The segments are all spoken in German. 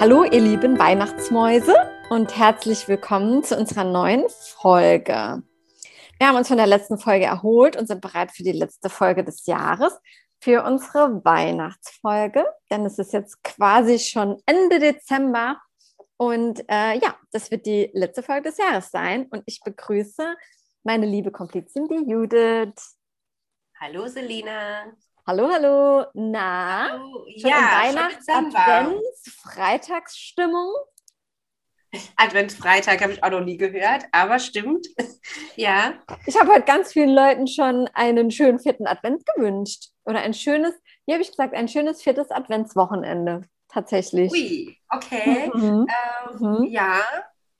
Hallo, ihr lieben Weihnachtsmäuse und herzlich willkommen zu unserer neuen Folge. Wir haben uns von der letzten Folge erholt und sind bereit für die letzte Folge des Jahres, für unsere Weihnachtsfolge, denn es ist jetzt quasi schon Ende Dezember und äh, ja, das wird die letzte Folge des Jahres sein und ich begrüße meine liebe Komplizin, die Judith. Hallo Selina. Hallo, hallo. Na, Hallo. schon Ja, Weihnachts-, schon Dezember. Advents-, Freitagsstimmung? Adventsfreitag habe ich auch noch nie gehört, aber stimmt. ja. Ich habe heute ganz vielen Leuten schon einen schönen vierten Advent gewünscht. Oder ein schönes, wie habe ich gesagt, ein schönes viertes Adventswochenende. Tatsächlich. Ui, okay. Mhm. Ähm, Mhm. Ja,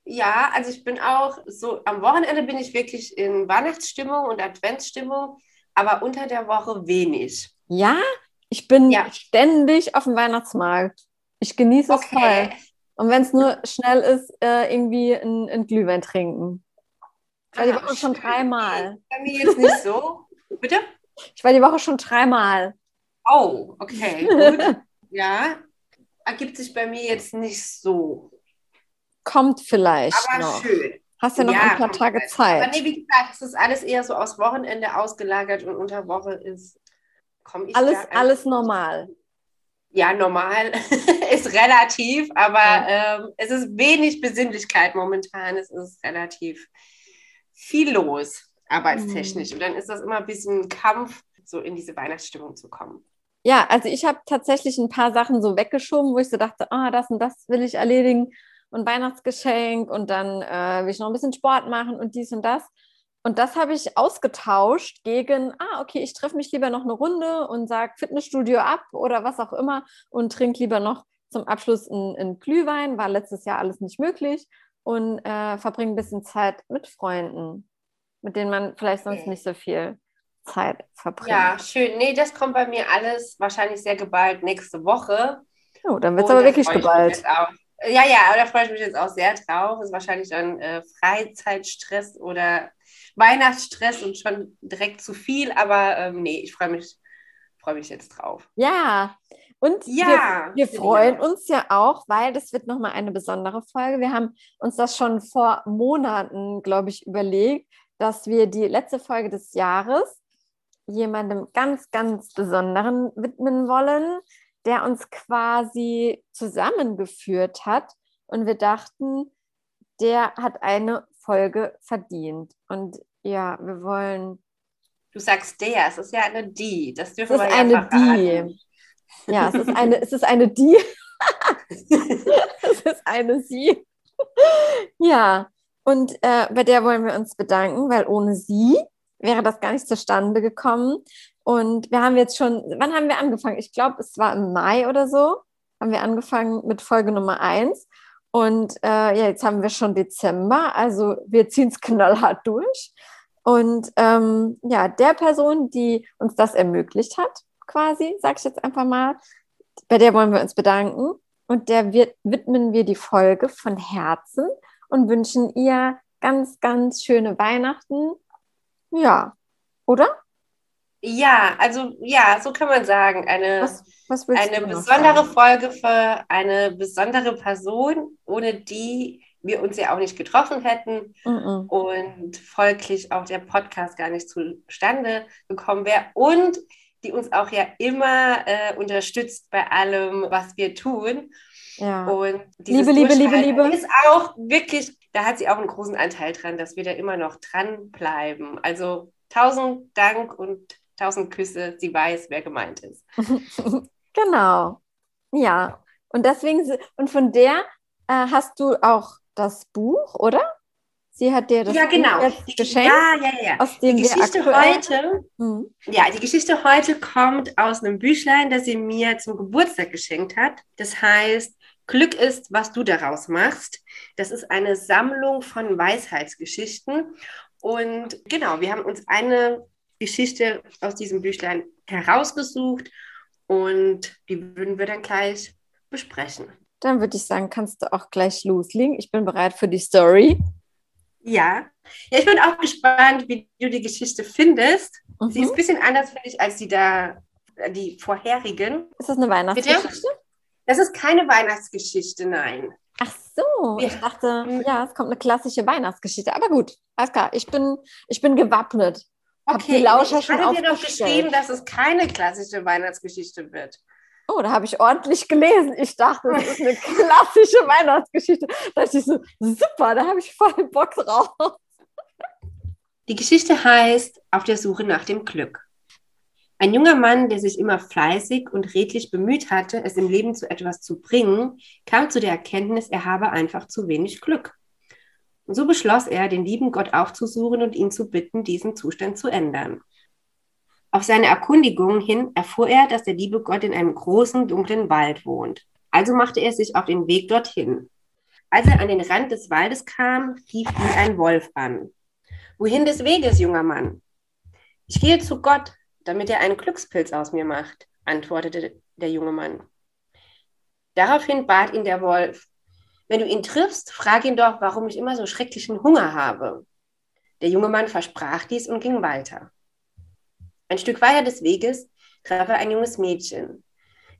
ja, also ich bin auch so, am Wochenende bin ich wirklich in Weihnachtsstimmung und Adventsstimmung, aber unter der Woche wenig. Ja, ich bin Ja. ständig auf dem Weihnachtsmarkt. Ich genieße es voll. Und wenn es nur schnell ist, äh, irgendwie ein, ein Glühwein trinken. Ich war die Ah, Woche schon dreimal. Bei mir jetzt nicht so. Bitte? Ich war die Woche schon dreimal. Oh, okay, gut. Ja, ergibt sich bei mir jetzt nicht so. Kommt vielleicht Aber noch. schön. Hast ja noch Ja, ein paar Tage vielleicht. Aber Zeit. nee, wie gesagt, es ist alles eher so aus Wochenende ausgelagert und unter Woche ist, komme ich Alles, alles normal. Ja, normal ist relativ, aber Ja. ähm, es ist wenig Besinnlichkeit momentan. Es ist relativ viel los, arbeitstechnisch. Und dann ist das immer ein bisschen ein Kampf, so in diese Weihnachtsstimmung zu kommen. Ja, also ich habe tatsächlich ein paar Sachen so weggeschoben, wo ich so dachte, ah, das und das will ich erledigen und Weihnachtsgeschenk und dann äh, will ich noch ein bisschen Sport machen und dies und das. Und das habe ich ausgetauscht gegen, ah, okay, ich treffe mich lieber noch eine Runde und sage Fitnessstudio ab oder was auch immer und trinke lieber noch zum Abschluss einen Glühwein, war letztes Jahr alles nicht möglich und äh, verbringe ein bisschen Zeit mit Freunden, mit denen man vielleicht sonst Okay. nicht so viel Zeit verbringt. Ja, schön. Nee, das kommt bei mir alles wahrscheinlich sehr geballt nächste Woche. Oh, dann wird es Und aber wirklich geballt. Ja, ja, aber da freue ich mich jetzt auch sehr drauf. Ist wahrscheinlich dann äh, Freizeitstress oder Weihnachtsstress und schon direkt zu viel, aber ähm, nee, ich freue mich, freue mich jetzt drauf. Ja, und Ja, wir, wir freuen uns ja auch, weil das wird nochmal eine besondere Folge. Wir haben uns das schon vor Monaten, glaube ich, überlegt, dass wir die letzte Folge des Jahres jemandem ganz, ganz Besonderen widmen wollen, der uns quasi zusammengeführt hat. Und wir dachten, der hat eine Folge verdient. Und ja, wir wollen Du sagst der, es ist ja eine die. Das Es dürfen ist wir ja eine verraten. Die. Ja, es ist eine, es ist eine Die. es ist eine Sie. Ja, und äh, bei der wollen wir uns bedanken, weil ohne sie wäre das gar nicht zustande gekommen. Und wir haben jetzt schon, wann haben wir angefangen? Ich glaube, es war im Mai oder so, haben wir angefangen mit Folge Nummer 1. Und äh, ja, jetzt haben wir schon Dezember, also wir ziehen es knallhart durch. Und ähm, ja, der Person, die uns das ermöglicht hat, quasi, sag ich jetzt einfach mal, bei der wollen wir uns bedanken. Und der wird, widmen wir die Folge von Herzen und wünschen ihr ganz, ganz schöne Weihnachten. Ja, oder? Ja, also ja, so kann man sagen. Eine, Was, was eine besondere sagen? Folge für eine besondere Person, ohne die wir uns ja auch nicht getroffen hätten. Mhm. und folglich auch der Podcast gar nicht zustande gekommen wäre und die uns auch ja immer äh, unterstützt bei allem, was wir tun. Ja. Und Liebe, Liebe, Liebe, Liebe. ist auch wirklich, da hat sie auch einen großen Anteil dran, dass wir da immer noch dranbleiben. Also tausend Dank und tausend Küsse. Sie weiß, wer gemeint ist. genau. Ja. Und deswegen, und von der äh, hast du auch das Buch, oder? Sie hat dir das ja, genau. Die, geschenkt, ja, ja, ja. aus Die dem wir Geschichte heute Mhm. Ja, die Geschichte heute kommt aus einem Büchlein, das sie mir zum Geburtstag geschenkt hat. Das heißt, Glück ist, was du daraus machst. Das ist eine Sammlung von Weisheitsgeschichten. Und genau, wir haben uns eine Geschichte aus diesem Büchlein herausgesucht und die würden wir dann gleich besprechen. Dann würde ich sagen, kannst du auch gleich loslegen. Ich bin bereit für die Story. Ja. ja, ich bin auch gespannt, wie du die Geschichte findest. Sie ist Mhm. ein bisschen anders, finde ich, als die da, die vorherigen. Ist das eine Weihnachtsgeschichte? Das ist keine Weihnachtsgeschichte, nein. Ach so, ich dachte, ja, es kommt eine klassische Weihnachtsgeschichte. Aber gut, alles klar, ich bin, ich bin gewappnet. Okay, ich hatte dir doch geschrieben, dass es keine klassische Weihnachtsgeschichte wird. Oh, da habe ich ordentlich gelesen. Ich dachte, es ist eine klassische Weihnachtsgeschichte. Da dachte ich so, super, da habe ich voll Bock drauf. Die Geschichte heißt Auf der Suche nach dem Glück. Ein junger Mann, der sich immer fleißig und redlich bemüht hatte, es im Leben zu etwas zu bringen, kam zu der Erkenntnis, er habe einfach zu wenig Glück. Und so beschloss er, den lieben Gott aufzusuchen und ihn zu bitten, diesen Zustand zu ändern. Auf seine Erkundigungen hin erfuhr er, dass der liebe Gott in einem großen, dunklen Wald wohnt. Also machte er sich auf den Weg dorthin. Als er an den Rand des Waldes kam, rief ihn ein Wolf an. Wohin des Weges, junger Mann? Ich gehe zu Gott, damit er einen Glückspilz aus mir macht, antwortete der junge Mann. Daraufhin bat ihn der Wolf, wenn du ihn triffst, frag ihn doch, warum ich immer so schrecklichen Hunger habe. Der junge Mann versprach dies und ging weiter. Ein Stück weiter des Weges traf er ein junges Mädchen.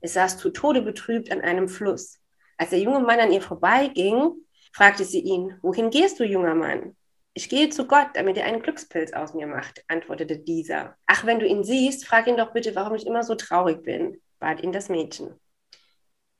Es saß zu Tode betrübt an einem Fluss. Als der junge Mann an ihr vorbeiging, fragte sie ihn, wohin gehst du, junger Mann? Ich gehe zu Gott, damit er einen Glückspilz aus mir macht, antwortete dieser. Ach, wenn du ihn siehst, frag ihn doch bitte, warum ich immer so traurig bin, bat ihn das Mädchen.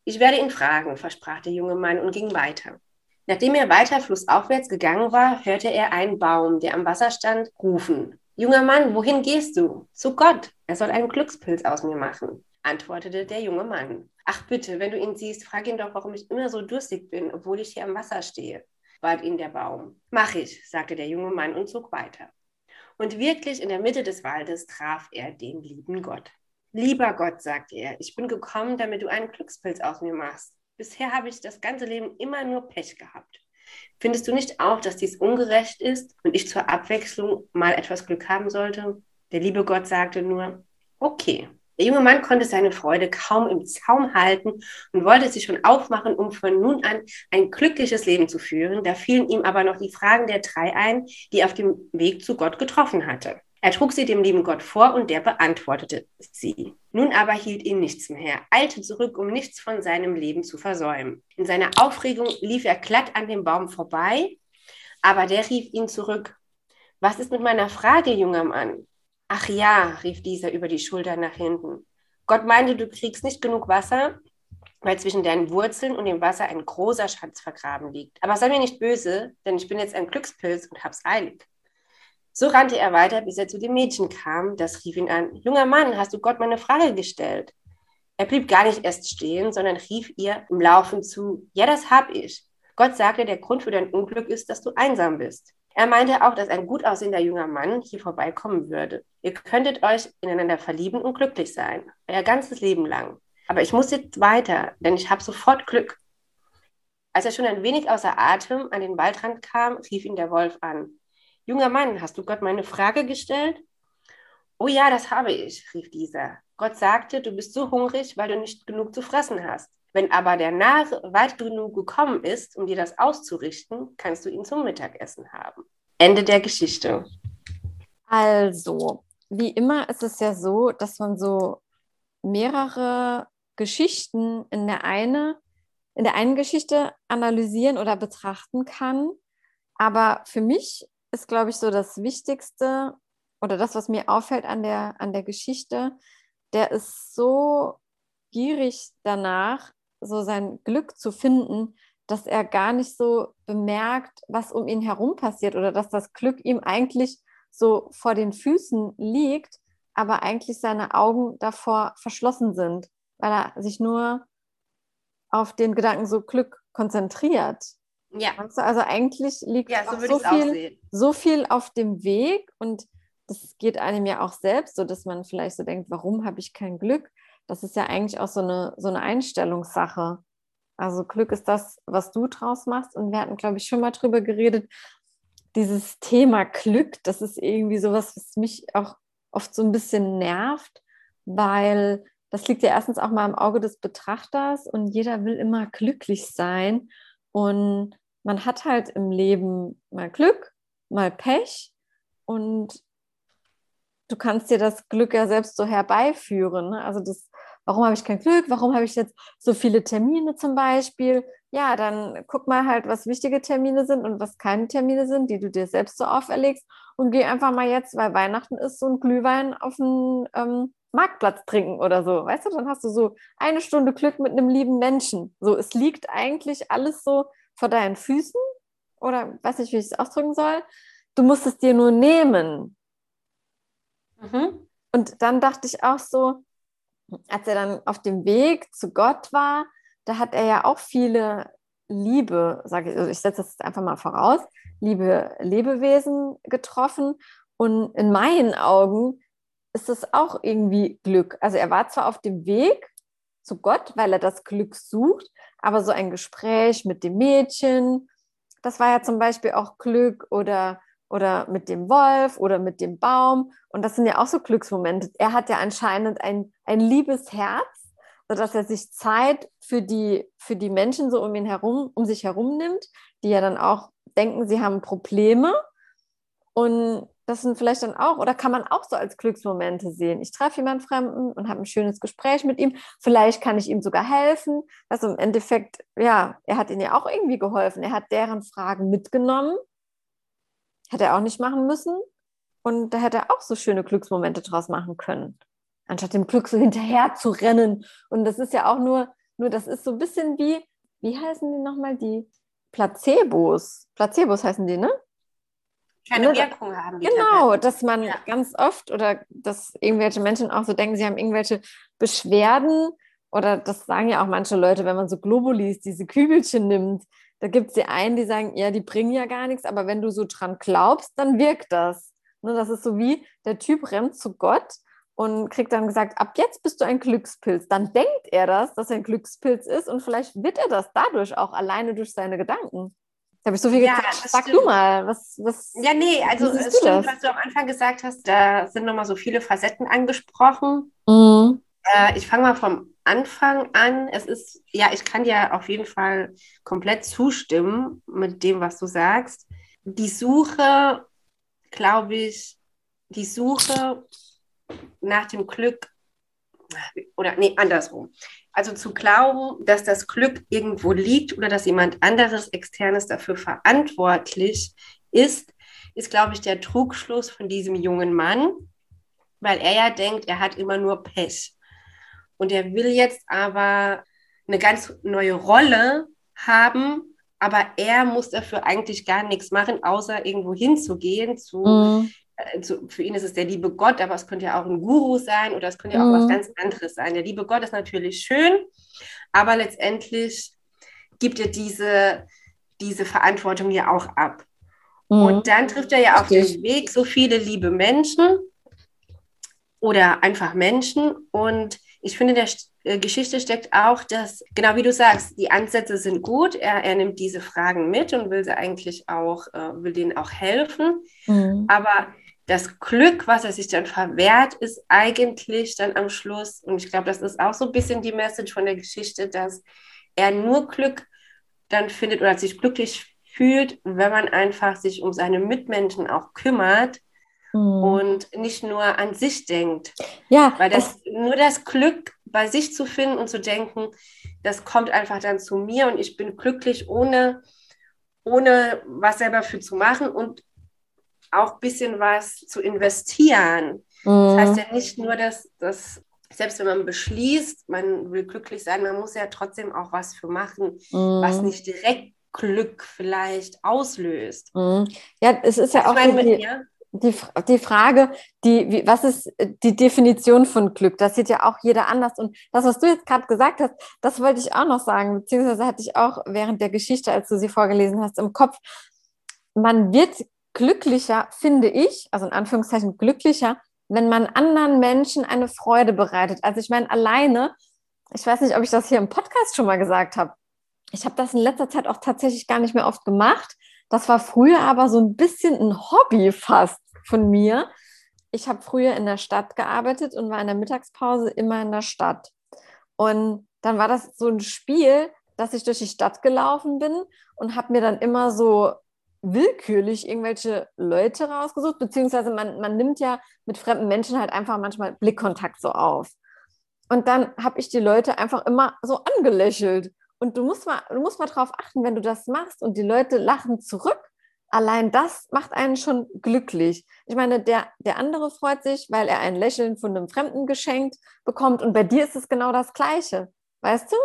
Ich werde ihn fragen, versprach der junge Mann und ging weiter. Nachdem er weiter flussaufwärts gegangen war, hörte er einen Baum, der am Wasser stand, rufen. Junger Mann, wohin gehst du? Zu Gott. Er soll einen Glückspilz aus mir machen, antwortete der junge Mann. Ach bitte, wenn du ihn siehst, frag ihn doch, warum ich immer so durstig bin, obwohl ich hier am Wasser stehe, bat ihn der Baum. Mach ich, sagte der junge Mann und zog weiter. Und wirklich in der Mitte des Waldes traf er den lieben Gott. Lieber Gott, sagte er, ich bin gekommen, damit du einen Glückspilz aus mir machst. Bisher habe ich das ganze Leben immer nur Pech gehabt. Findest du nicht auch, dass dies ungerecht ist und ich zur Abwechslung mal etwas Glück haben sollte? Der liebe Gott sagte nur, okay. Der junge Mann konnte seine Freude kaum im Zaum halten und wollte sich schon aufmachen, um von nun an ein glückliches Leben zu führen. Da fielen ihm aber noch die Fragen der drei ein, die er auf dem Weg zu Gott getroffen hatte. Er trug sie dem lieben Gott vor und der beantwortete sie. Nun aber hielt ihn nichts mehr, eilte zurück, um nichts von seinem Leben zu versäumen. In seiner Aufregung lief er glatt an dem Baum vorbei, aber der rief ihn zurück. Was ist mit meiner Frage, junger Mann? Ach ja, rief dieser über die Schulter nach hinten. Gott meinte, du kriegst nicht genug Wasser, weil zwischen deinen Wurzeln und dem Wasser ein großer Schatz vergraben liegt. Aber sei mir nicht böse, denn ich bin jetzt ein Glückspilz und hab's eilig. So rannte er weiter, bis er zu dem Mädchen kam. Das rief ihn an. Junger Mann, hast du Gott meine Frage gestellt? Er blieb gar nicht erst stehen, sondern rief ihr im Laufen zu. Ja, das hab ich. Gott sagte, der Grund für dein Unglück ist, dass du einsam bist. Er meinte auch, dass ein gut aussehender junger Mann hier vorbeikommen würde. Ihr könntet euch ineinander verlieben und glücklich sein. Euer ganzes Leben lang. Aber ich muss jetzt weiter, denn ich habe sofort Glück. Als er schon ein wenig außer Atem an den Waldrand kam, rief ihn der Wolf an. Junger Mann, hast du Gott meine Frage gestellt? Oh ja, das habe ich, rief dieser. Gott sagte, du bist so hungrig, weil du nicht genug zu fressen hast. Wenn aber der Narr weit genug gekommen ist, um dir das auszurichten, kannst du ihn zum Mittagessen haben. Ende der Geschichte. Also, wie immer ist es ja so, dass man so mehrere Geschichten in der eine, in der einen Geschichte analysieren oder betrachten kann. Aber für mich ist, glaube ich, so das Wichtigste oder das, was mir auffällt an der, an der Geschichte. Der ist so gierig danach, so sein Glück zu finden, dass er gar nicht so bemerkt, was um ihn herum passiert oder dass das Glück ihm eigentlich so vor den Füßen liegt, aber eigentlich seine Augen davor verschlossen sind, weil er sich nur auf den Gedanken so Glück konzentriert. Ja. Also eigentlich liegt ja, so, so, viel, so viel auf dem Weg und das geht einem ja auch selbst, so dass man vielleicht so denkt, warum habe ich kein Glück? Das ist ja eigentlich auch so eine, so eine Einstellungssache. Also Glück ist das, was du draus machst. Und wir hatten, glaube ich, schon mal drüber geredet, dieses Thema Glück, das ist irgendwie sowas, was mich auch oft so ein bisschen nervt, weil das liegt ja erstens auch mal im Auge des Betrachters und jeder will immer glücklich sein. Und man hat halt im Leben mal Glück, mal Pech und du kannst dir das Glück ja selbst so herbeiführen. Ne? Also das, warum habe ich kein Glück? Warum habe ich jetzt so viele Termine zum Beispiel? Ja, dann guck mal halt, was wichtige Termine sind und was keine Termine sind, die du dir selbst so auferlegst und geh einfach mal jetzt, weil Weihnachten ist, so ein Glühwein auf den ähm, Marktplatz trinken oder so. Weißt du, dann hast du so eine Stunde Glück mit einem lieben Menschen. So, es liegt eigentlich alles so vor deinen Füßen oder weiß nicht, wie ich es ausdrücken soll. Du musst es dir nur nehmen. Mhm. Und dann dachte ich auch so, als er dann auf dem Weg zu Gott war, da hat er ja auch viele Liebe, sage ich, also ich setze das einfach mal voraus, liebe Lebewesen getroffen. Und in meinen Augen ist das auch irgendwie Glück. Also er war zwar auf dem Weg zu Gott, weil er das Glück sucht, aber so ein Gespräch mit dem Mädchen, das war ja zum Beispiel auch Glück oder, oder mit dem Wolf oder mit dem Baum. Und das sind ja auch so Glücksmomente. Er hat ja anscheinend ein, ein liebes Herz, sodass er sich Zeit für die, für die Menschen so um ihn herum, um sich herum nimmt, die ja dann auch denken, sie haben Probleme. Und das sind vielleicht dann auch, oder kann man auch so als Glücksmomente sehen. Ich treffe jemanden Fremden und habe ein schönes Gespräch mit ihm. Vielleicht kann ich ihm sogar helfen. Also im Endeffekt, ja, er hat ihnen ja auch irgendwie geholfen. Er hat deren Fragen mitgenommen. Hätte er auch nicht machen müssen. Und da hätte er auch so schöne Glücksmomente draus machen können. Anstatt dem Glück so hinterher zu rennen. Und das ist ja auch nur, nur das ist so ein bisschen wie, wie heißen die nochmal? Die Placebos. Placebos heißen die, ne? Keine Wirkung haben. Genau, dass man ja. ganz oft oder dass irgendwelche Menschen auch so denken, sie haben irgendwelche Beschwerden oder das sagen ja auch manche Leute, wenn man so Globulis, diese Kügelchen nimmt, da gibt es die einen, die sagen, ja, die bringen ja gar nichts, aber wenn du so dran glaubst, dann wirkt das. Ne, das ist so wie, der Typ rennt zu Gott und kriegt dann gesagt, ab jetzt bist du ein Glückspilz. Dann denkt er das, dass er ein Glückspilz ist und vielleicht wird er das dadurch auch alleine durch seine Gedanken. Habe ich so viel ja, gequatscht. Sag stimmt. du mal, was, was. Ja, nee, also es stimmt, was du am Anfang gesagt hast, da sind nochmal so viele Facetten angesprochen. Mhm. Äh, ich fange mal vom Anfang an. Es ist, ja, ich kann dir auf jeden Fall komplett zustimmen mit dem, was du sagst. Die Suche, glaube ich, die Suche nach dem Glück, oder nee, andersrum. Also zu glauben, dass das Glück irgendwo liegt oder dass jemand anderes externes dafür verantwortlich ist, ist, glaube ich, der Trugschluss von diesem jungen Mann, weil er ja denkt, er hat immer nur Pech. Und er will jetzt aber eine ganz neue Rolle haben, aber er muss dafür eigentlich gar nichts machen, außer irgendwo hinzugehen zu mhm also für ihn ist es der liebe Gott, aber es könnte ja auch ein Guru sein oder es könnte ja auch mhm. was ganz anderes sein. Der liebe Gott ist natürlich schön, aber letztendlich gibt er diese, diese Verantwortung ja auch ab. Mhm. Und dann trifft er ja auf dem Weg so viele liebe Menschen oder einfach Menschen. Und ich finde, der äh, Geschichte steckt auch, dass, genau wie du sagst, die Ansätze sind gut. Er, er nimmt diese Fragen mit und will sie eigentlich auch, äh, will denen auch helfen. Mhm. Aber das Glück, was er sich dann verwehrt, ist eigentlich dann am Schluss, und ich glaube, das ist auch so ein bisschen die Message von der Geschichte, dass er nur Glück dann findet oder sich glücklich fühlt, wenn man einfach sich um seine Mitmenschen auch kümmert mhm. und nicht nur an sich denkt. Ja. Weil das, das, nur das Glück bei sich zu finden und zu denken, das kommt einfach dann zu mir und ich bin glücklich, ohne, ohne was selber für zu machen und auch ein bisschen was zu investieren. Mhm. Das heißt ja nicht nur, dass, dass selbst wenn man beschließt, man will glücklich sein, man muss ja trotzdem auch was für machen, mhm. was nicht direkt Glück vielleicht auslöst. Mhm. Ja, es ist ja also auch meine, die, die, die, Frage, die, wie, was ist die Definition von Glück? Das sieht ja auch jeder anders. Und das, was du jetzt gerade gesagt hast, das wollte ich auch noch sagen, beziehungsweise hatte ich auch während der Geschichte, als du sie vorgelesen hast, im Kopf. Man wird glücklicher, finde ich, also in Anführungszeichen glücklicher, wenn man anderen Menschen eine Freude bereitet. Also ich meine, alleine, ich weiß nicht, ob ich das hier im Podcast schon mal gesagt habe. Ich habe das in letzter Zeit auch tatsächlich gar nicht mehr oft gemacht. Das war früher aber so ein bisschen ein Hobby fast von mir. Ich habe früher in der Stadt gearbeitet und war in der Mittagspause immer in der Stadt. Und dann war das so ein Spiel, dass ich durch die Stadt gelaufen bin und habe mir dann immer so willkürlich irgendwelche Leute rausgesucht, beziehungsweise man, man nimmt ja mit fremden Menschen halt einfach manchmal Blickkontakt so auf. Und dann habe ich die Leute einfach immer so angelächelt. Und du musst mal, du musst mal drauf achten, wenn du das machst und die Leute lachen zurück. Allein das macht einen schon glücklich. Ich meine, der, der andere freut sich, weil er ein Lächeln von einem Fremden geschenkt bekommt. Und bei dir ist es genau das Gleiche. Weißt du?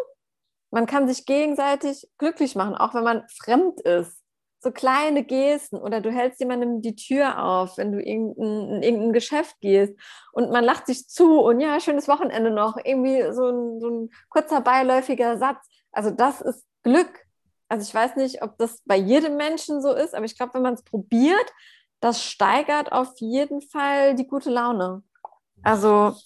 Man kann sich gegenseitig glücklich machen, auch wenn man fremd ist. So kleine Gesten oder du hältst jemandem die Tür auf, wenn du in irgendein, in irgendein Geschäft gehst und man lacht sich zu und ja, schönes Wochenende noch. Irgendwie so ein, so ein kurzer beiläufiger Satz. Also das ist Glück. Also ich weiß nicht, ob das bei jedem Menschen so ist, aber ich glaube, wenn man es probiert, das steigert auf jeden Fall die gute Laune. Also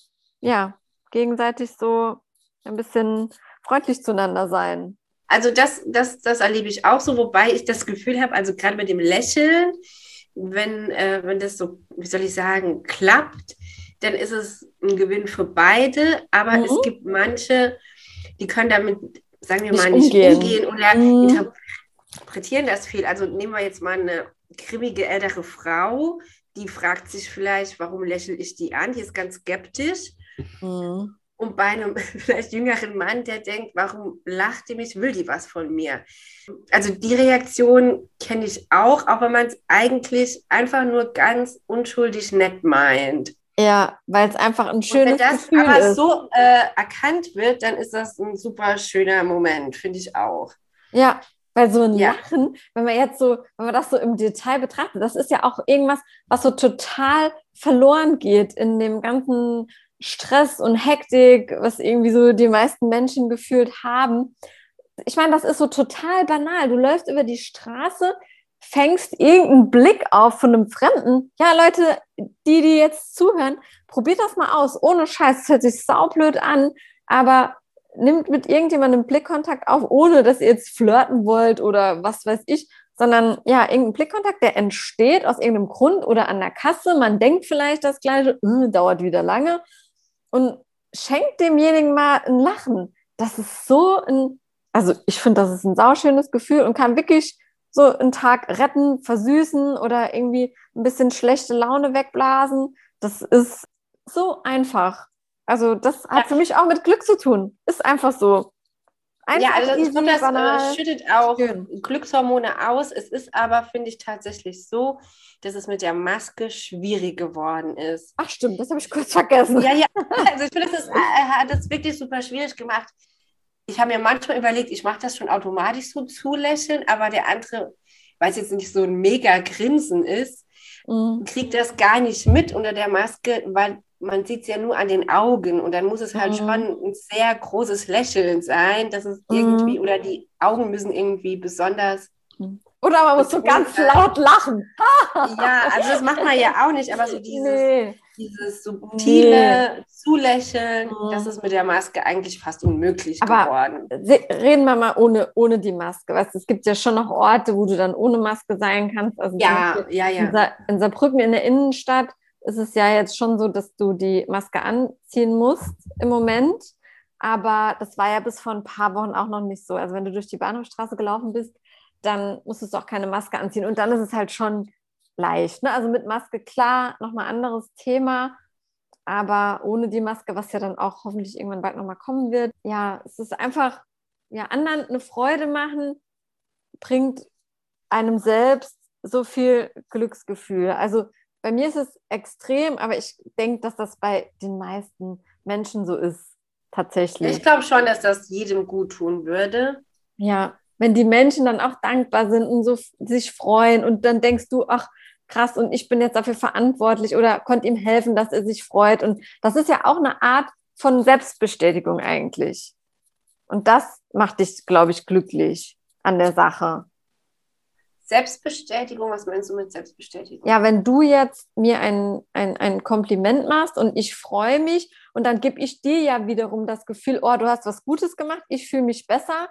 ja, gegenseitig so ein bisschen freundlich zueinander sein. Also das, das, das erlebe ich auch so, wobei ich das Gefühl habe, also gerade mit dem Lächeln, wenn, äh, wenn das so, wie soll ich sagen, klappt, dann ist es ein Gewinn für beide, aber mhm. es gibt manche, die können damit sagen wir nicht mal, nicht umgehen, umgehen oder mhm. interpretieren das viel. Also nehmen wir jetzt mal eine grimmige ältere Frau, die fragt sich vielleicht, warum lächle ich die an? Die ist ganz skeptisch. Mhm. Und bei einem vielleicht jüngeren Mann, der denkt, warum lacht die mich, will die was von mir? Also die Reaktion kenne ich auch, auch wenn man es eigentlich einfach nur ganz unschuldig nett meint. Ja, weil es einfach ein schönes Und wenn das Gefühl aber ist. so äh, erkannt wird, dann ist das ein super schöner Moment, finde ich auch. Ja, weil so ein ja. Lachen, wenn man jetzt so, wenn man das so im Detail betrachtet, das ist ja auch irgendwas, was so total verloren geht in dem ganzen Stress und Hektik, was irgendwie so die meisten Menschen gefühlt haben. Ich meine, das ist so total banal. Du läufst über die Straße, fängst irgendeinen Blick auf von einem Fremden. Ja, Leute, die, die jetzt zuhören, probiert das mal aus. Ohne Scheiß, es hört sich saublöd an, aber nimmt mit irgendjemandem Blickkontakt auf, ohne dass ihr jetzt flirten wollt oder was weiß ich, sondern ja, irgendein Blickkontakt, der entsteht aus irgendeinem Grund oder an der Kasse. Man denkt vielleicht das Gleiche, äh, dauert wieder lange und schenkt demjenigen mal ein Lachen. Das ist so ein, also ich finde, das ist ein sauschönes Gefühl und kann wirklich so einen Tag retten, versüßen oder irgendwie ein bisschen schlechte Laune wegblasen. Das ist so einfach. Also das hat für mich auch mit Glück zu tun. Ist einfach so. Einfach ja, also das, easy, das äh, schüttet auch schön. Glückshormone aus. Es ist aber, finde ich, tatsächlich so, dass es mit der Maske schwierig geworden ist. Ach stimmt, das habe ich kurz vergessen. Ja, ja, also ich finde, das äh, hat es wirklich super schwierig gemacht, ich habe mir manchmal überlegt, ich mache das schon automatisch so zulächeln, aber der andere, weil es jetzt nicht so ein mega Grinsen ist, mhm. kriegt das gar nicht mit unter der Maske, weil man sieht es ja nur an den Augen und dann muss es halt mhm. schon ein sehr großes Lächeln sein, dass es irgendwie, mhm. oder die Augen müssen irgendwie besonders mhm. Oder man muss so ganz laut lachen. ja, also das macht man ja auch nicht, aber so dieses, nee. dieses subtile nee. Zulächeln, mhm. das ist mit der Maske eigentlich fast unmöglich aber geworden. Reden wir mal ohne, ohne die Maske. Weißt, es gibt ja schon noch Orte, wo du dann ohne Maske sein kannst. Also ja, ja, ja. In, Sa in Saarbrücken in der Innenstadt ist es ja jetzt schon so, dass du die Maske anziehen musst im Moment. Aber das war ja bis vor ein paar Wochen auch noch nicht so. Also wenn du durch die Bahnhofstraße gelaufen bist, dann musstest du auch keine Maske anziehen. Und dann ist es halt schon leicht. Ne? Also mit Maske, klar, nochmal anderes Thema. Aber ohne die Maske, was ja dann auch hoffentlich irgendwann bald nochmal kommen wird, ja, es ist einfach, ja, anderen eine Freude machen, bringt einem selbst so viel Glücksgefühl. Also bei mir ist es extrem, aber ich denke, dass das bei den meisten Menschen so ist, tatsächlich. Ich glaube schon, dass das jedem gut tun würde. Ja, wenn die Menschen dann auch dankbar sind und so sich freuen und dann denkst du, ach krass, und ich bin jetzt dafür verantwortlich oder konnte ihm helfen, dass er sich freut. Und das ist ja auch eine Art von Selbstbestätigung eigentlich. Und das macht dich, glaube ich, glücklich an der Sache. Selbstbestätigung, was meinst du mit Selbstbestätigung? Ja, wenn du jetzt mir ein, ein, ein Kompliment machst und ich freue mich und dann gebe ich dir ja wiederum das Gefühl, oh, du hast was Gutes gemacht, ich fühle mich besser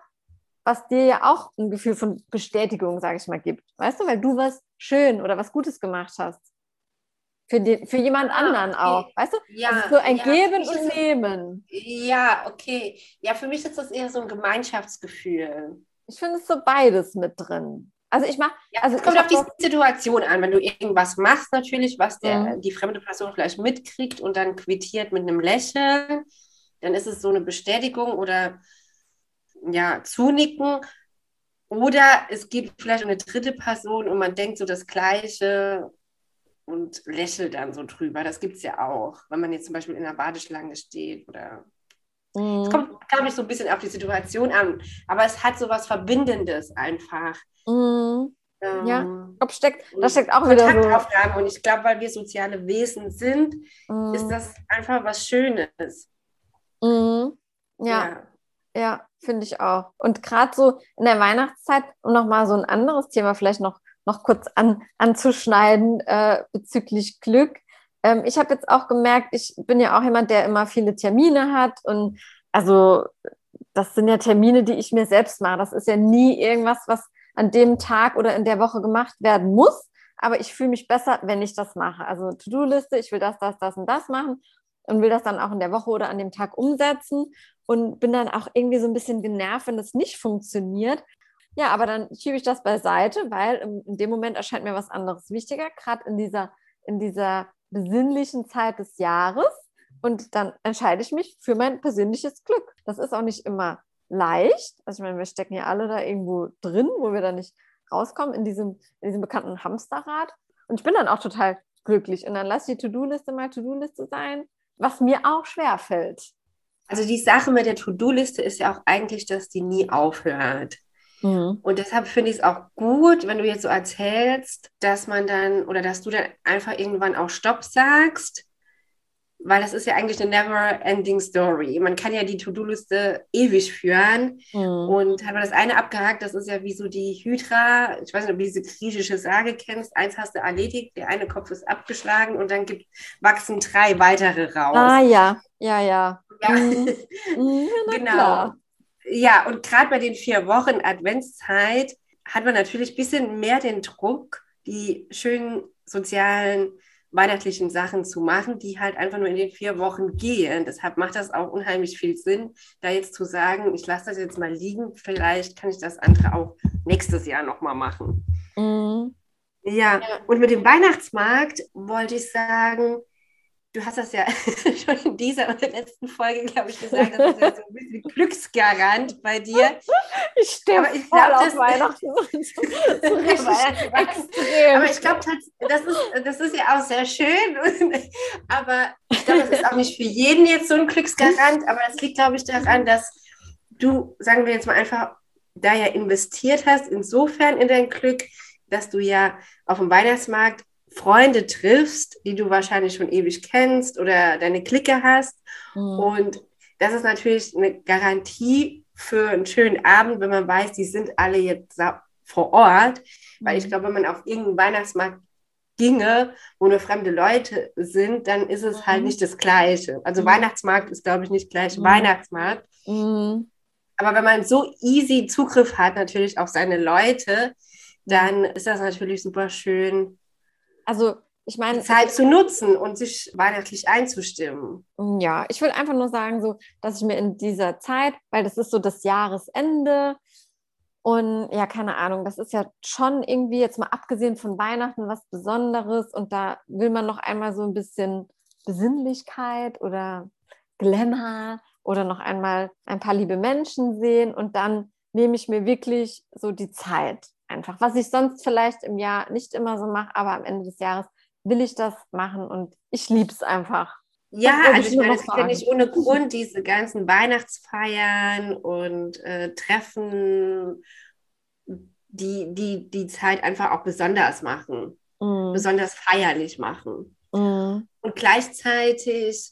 was dir ja auch ein Gefühl von Bestätigung, sage ich mal, gibt. Weißt du, weil du was schön oder was Gutes gemacht hast. Für, den, für jemand ah, anderen okay. auch, weißt du? Ja, also so ein ja, Geben und Nehmen. Ja, okay. Ja, für mich ist das eher so ein Gemeinschaftsgefühl. Ich finde es so beides mit drin. Also ich mache. Also es kommt auf die Situation an, wenn du irgendwas machst, natürlich, was der, mhm. die fremde Person vielleicht mitkriegt und dann quittiert mit einem Lächeln dann ist es so eine Bestätigung oder ja, Zunicken. Oder es gibt vielleicht eine dritte Person und man denkt so das Gleiche und lächelt dann so drüber. Das gibt es ja auch, wenn man jetzt zum Beispiel in einer Warteschlange steht oder. Mhm. Es kommt, glaube ich, so ein bisschen auf die Situation an. Aber es hat so was Verbindendes einfach. Mhm. Ähm, ja, glaub, steckt, da steckt auch wieder so. Und ich glaube, weil wir soziale Wesen sind, mhm. ist das einfach was Schönes. Mhm. Ja. ja. Ja, finde ich auch. Und gerade so in der Weihnachtszeit, um nochmal so ein anderes Thema vielleicht noch, noch kurz an, anzuschneiden äh, bezüglich Glück. Ähm, ich habe jetzt auch gemerkt, ich bin ja auch jemand, der immer viele Termine hat. Und also das sind ja Termine, die ich mir selbst mache. Das ist ja nie irgendwas, was an dem Tag oder in der Woche gemacht werden muss. Aber ich fühle mich besser, wenn ich das mache. Also To-Do-Liste, ich will das, das, das und das machen und will das dann auch in der Woche oder an dem Tag umsetzen und bin dann auch irgendwie so ein bisschen genervt, wenn das nicht funktioniert. Ja, aber dann schiebe ich das beiseite, weil in dem Moment erscheint mir was anderes wichtiger, gerade in dieser, in dieser besinnlichen Zeit des Jahres. Und dann entscheide ich mich für mein persönliches Glück. Das ist auch nicht immer leicht. Also ich meine, wir stecken ja alle da irgendwo drin, wo wir da nicht rauskommen, in diesem, in diesem bekannten Hamsterrad. Und ich bin dann auch total glücklich. Und dann lass die To-Do-Liste mal To-Do-Liste sein, was mir auch schwer fällt. Also die Sache mit der To-Do-Liste ist ja auch eigentlich, dass die nie aufhört. Mhm. Und deshalb finde ich es auch gut, wenn du jetzt so erzählst, dass man dann oder dass du dann einfach irgendwann auch Stopp sagst weil das ist ja eigentlich eine never-ending Story. Man kann ja die To-Do-Liste ewig führen. Mhm. Und hat man das eine abgehakt, das ist ja wie so die Hydra, ich weiß nicht, ob du diese griechische Sage kennst, eins hast du erledigt, der eine Kopf ist abgeschlagen und dann gibt, wachsen drei weitere raus. Ah ja, ja, ja. ja. Mhm. mhm genau. Klar. Ja, und gerade bei den vier Wochen Adventszeit hat man natürlich ein bisschen mehr den Druck, die schönen sozialen weihnachtlichen Sachen zu machen, die halt einfach nur in den vier Wochen gehen. Deshalb macht das auch unheimlich viel Sinn, da jetzt zu sagen, ich lasse das jetzt mal liegen, vielleicht kann ich das andere auch nächstes Jahr nochmal machen. Mhm. Ja, und mit dem Weihnachtsmarkt wollte ich sagen, du hast das ja schon in dieser und der letzten Folge, glaube ich, gesagt, das ist ja so ein bisschen Glücksgarant bei dir. Ich stehe aber ich glaub, auf Weihnachten. so, so extrem. Aber ich glaube, das ist, das ist ja auch sehr schön. aber ich glaube, das ist auch nicht für jeden jetzt so ein Glücksgarant. Aber es liegt, glaube ich, daran, dass du, sagen wir jetzt mal einfach, da ja investiert hast, insofern in dein Glück, dass du ja auf dem Weihnachtsmarkt Freunde triffst, die du wahrscheinlich schon ewig kennst oder deine Clique hast. Mhm. Und das ist natürlich eine Garantie für einen schönen Abend, wenn man weiß, die sind alle jetzt vor Ort. Weil ich mhm. glaube, wenn man auf irgendeinen Weihnachtsmarkt ginge, wo nur fremde Leute sind, dann ist es halt mhm. halt nicht das Gleiche. Also mhm. Weihnachtsmarkt ist, glaube ich, nicht gleich mhm. Weihnachtsmarkt. Mhm. Aber wenn man so easy Zugriff hat, natürlich auf seine Leute, dann ist das natürlich super schön, also ich meine. Zeit zu nutzen und sich weihnachtlich einzustimmen. Ja, ich will einfach nur sagen, so, dass ich mir in dieser Zeit, weil das ist so das Jahresende und ja, keine Ahnung, das ist ja schon irgendwie jetzt mal abgesehen von Weihnachten was Besonderes und da will man noch einmal so ein bisschen Besinnlichkeit oder Glamour oder noch einmal ein paar liebe Menschen sehen und dann nehme ich mir wirklich so die Zeit einfach, was ich sonst vielleicht im Jahr nicht immer so mache, aber am Ende des Jahres will ich das machen und ich liebe es einfach. Ja, also ich meine, es ist ja nicht ohne Grund diese ganzen Weihnachtsfeiern und äh, Treffen, die, die die Zeit einfach auch besonders machen, mm. besonders feierlich machen. Mm. Und gleichzeitig,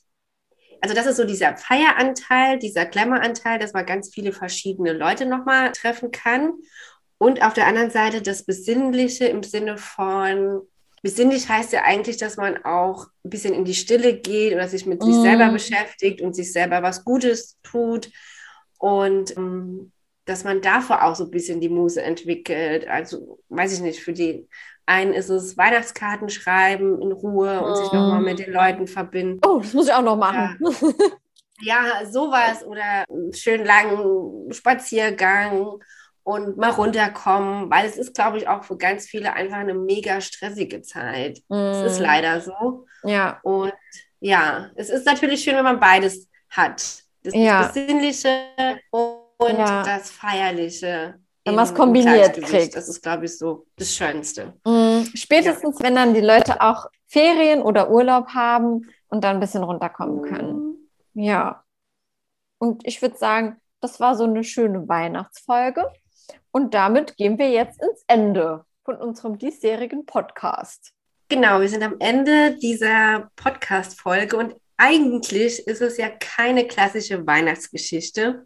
also das ist so dieser Feieranteil, dieser Glamour-Anteil, dass man ganz viele verschiedene Leute nochmal treffen kann. Und auf der anderen Seite das Besinnliche im Sinne von, besinnlich heißt ja eigentlich, dass man auch ein bisschen in die Stille geht oder sich mit mm. sich selber beschäftigt und sich selber was Gutes tut. Und ähm, dass man davor auch so ein bisschen die Muse entwickelt. Also, weiß ich nicht, für die einen ist es Weihnachtskarten schreiben in Ruhe und mm. sich nochmal mit den Leuten verbinden. Oh, das muss ich auch noch machen. Ja, ja sowas oder einen schön langen Spaziergang und mal runterkommen, weil es ist, glaube ich, auch für ganz viele einfach eine mega stressige Zeit. Mm. Es ist mm. leider so. Ja. Und ja, es ist natürlich schön, wenn man beides hat. Das Ja. Besinnliche und Ja. das Feierliche. Wenn man's im kombiniert kriegt. Das ist, glaube ich, so das Schönste. Mm, Spätestens, wenn dann die Leute auch Ferien oder Urlaub haben und dann ein bisschen runterkommen können. Ja. Und ich würde sagen, das war so eine schöne Weihnachtsfolge. Und damit gehen wir jetzt ins Ende von unserem diesjährigen Podcast. Genau, wir sind am Ende dieser Podcast-Folge und eigentlich ist es ja keine klassische Weihnachtsgeschichte.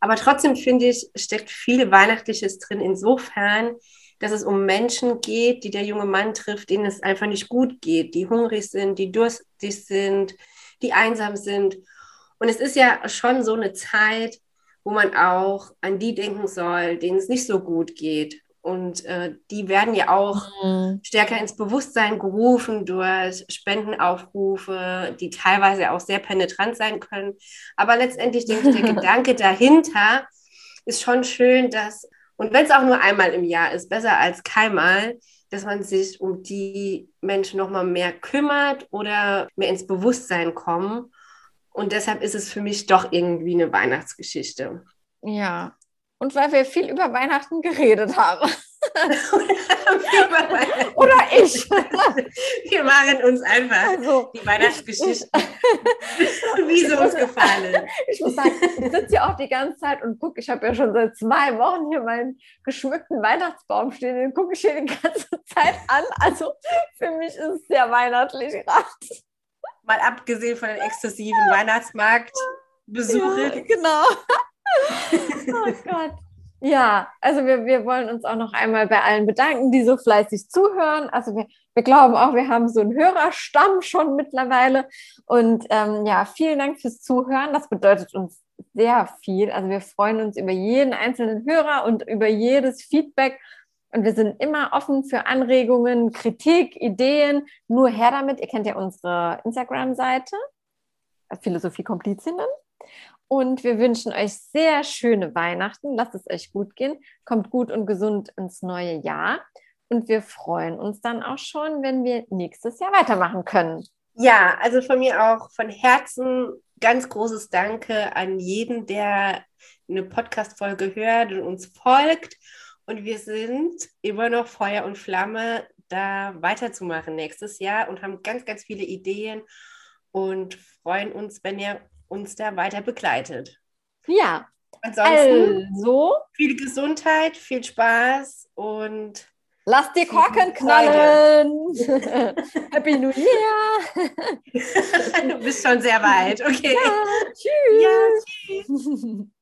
Aber trotzdem finde ich, steckt viel Weihnachtliches drin, insofern, dass es um Menschen geht, die der junge Mann trifft, denen es einfach nicht gut geht, die hungrig sind, die durstig sind, die einsam sind. Und es ist ja schon so eine Zeit, wo man auch an die denken soll, denen es nicht so gut geht. Und äh, die werden ja auch stärker ins Bewusstsein gerufen durch Spendenaufrufe, die teilweise auch sehr penetrant sein können. Aber letztendlich denke ich, der Gedanke dahinter ist schon schön, dass, und wenn es auch nur einmal im Jahr ist, besser als keinmal, dass man sich um die Menschen nochmal mehr kümmert oder mehr ins Bewusstsein kommen. Und deshalb ist es für mich doch irgendwie eine Weihnachtsgeschichte. Ja. Und weil wir viel über Weihnachten geredet haben. Oder ich. Wir machen uns einfach Also, die Weihnachtsgeschichten, wie sie uns gefallen. ich muss sagen, ich sitze hier auch die ganze Zeit und gucke, ich habe ja schon seit zwei Wochen hier meinen geschmückten Weihnachtsbaum stehen, den gucke ich hier die ganze Zeit an. Also für mich ist es sehr weihnachtlich gerade. Mal abgesehen von den exzessiven Weihnachtsmarktbesuchen. Ja, genau. oh Gott. Ja, also wir, wir wollen uns auch noch einmal bei allen bedanken, die so fleißig zuhören. Also wir, wir glauben auch, wir haben so einen Hörerstamm schon mittlerweile. Und ähm, ja, vielen Dank fürs Zuhören. Das bedeutet uns sehr viel. Also wir freuen uns über jeden einzelnen Hörer und über jedes Feedback. Und wir sind immer offen für Anregungen, Kritik, Ideen. Nur her damit. Ihr kennt ja unsere Instagram-Seite, Philosophie Komplizinnen. Und wir wünschen euch sehr schöne Weihnachten. Lasst es euch gut gehen. Kommt gut und gesund ins neue Jahr. Und wir freuen uns dann auch schon, wenn wir nächstes Jahr weitermachen können. Ja, also von mir auch von Herzen ganz großes Danke an jeden, der eine Podcast-Folge hört und uns folgt. Und wir sind immer noch Feuer und Flamme, da weiterzumachen nächstes Jahr und haben ganz, ganz viele Ideen und freuen uns, wenn ihr uns da weiter begleitet. Ja, Ansonsten also viel Gesundheit, viel Spaß und lasst die Korken knallen. Happy New Year. du bist schon sehr weit. Okay. Ja, tschüss. Ja, tschüss.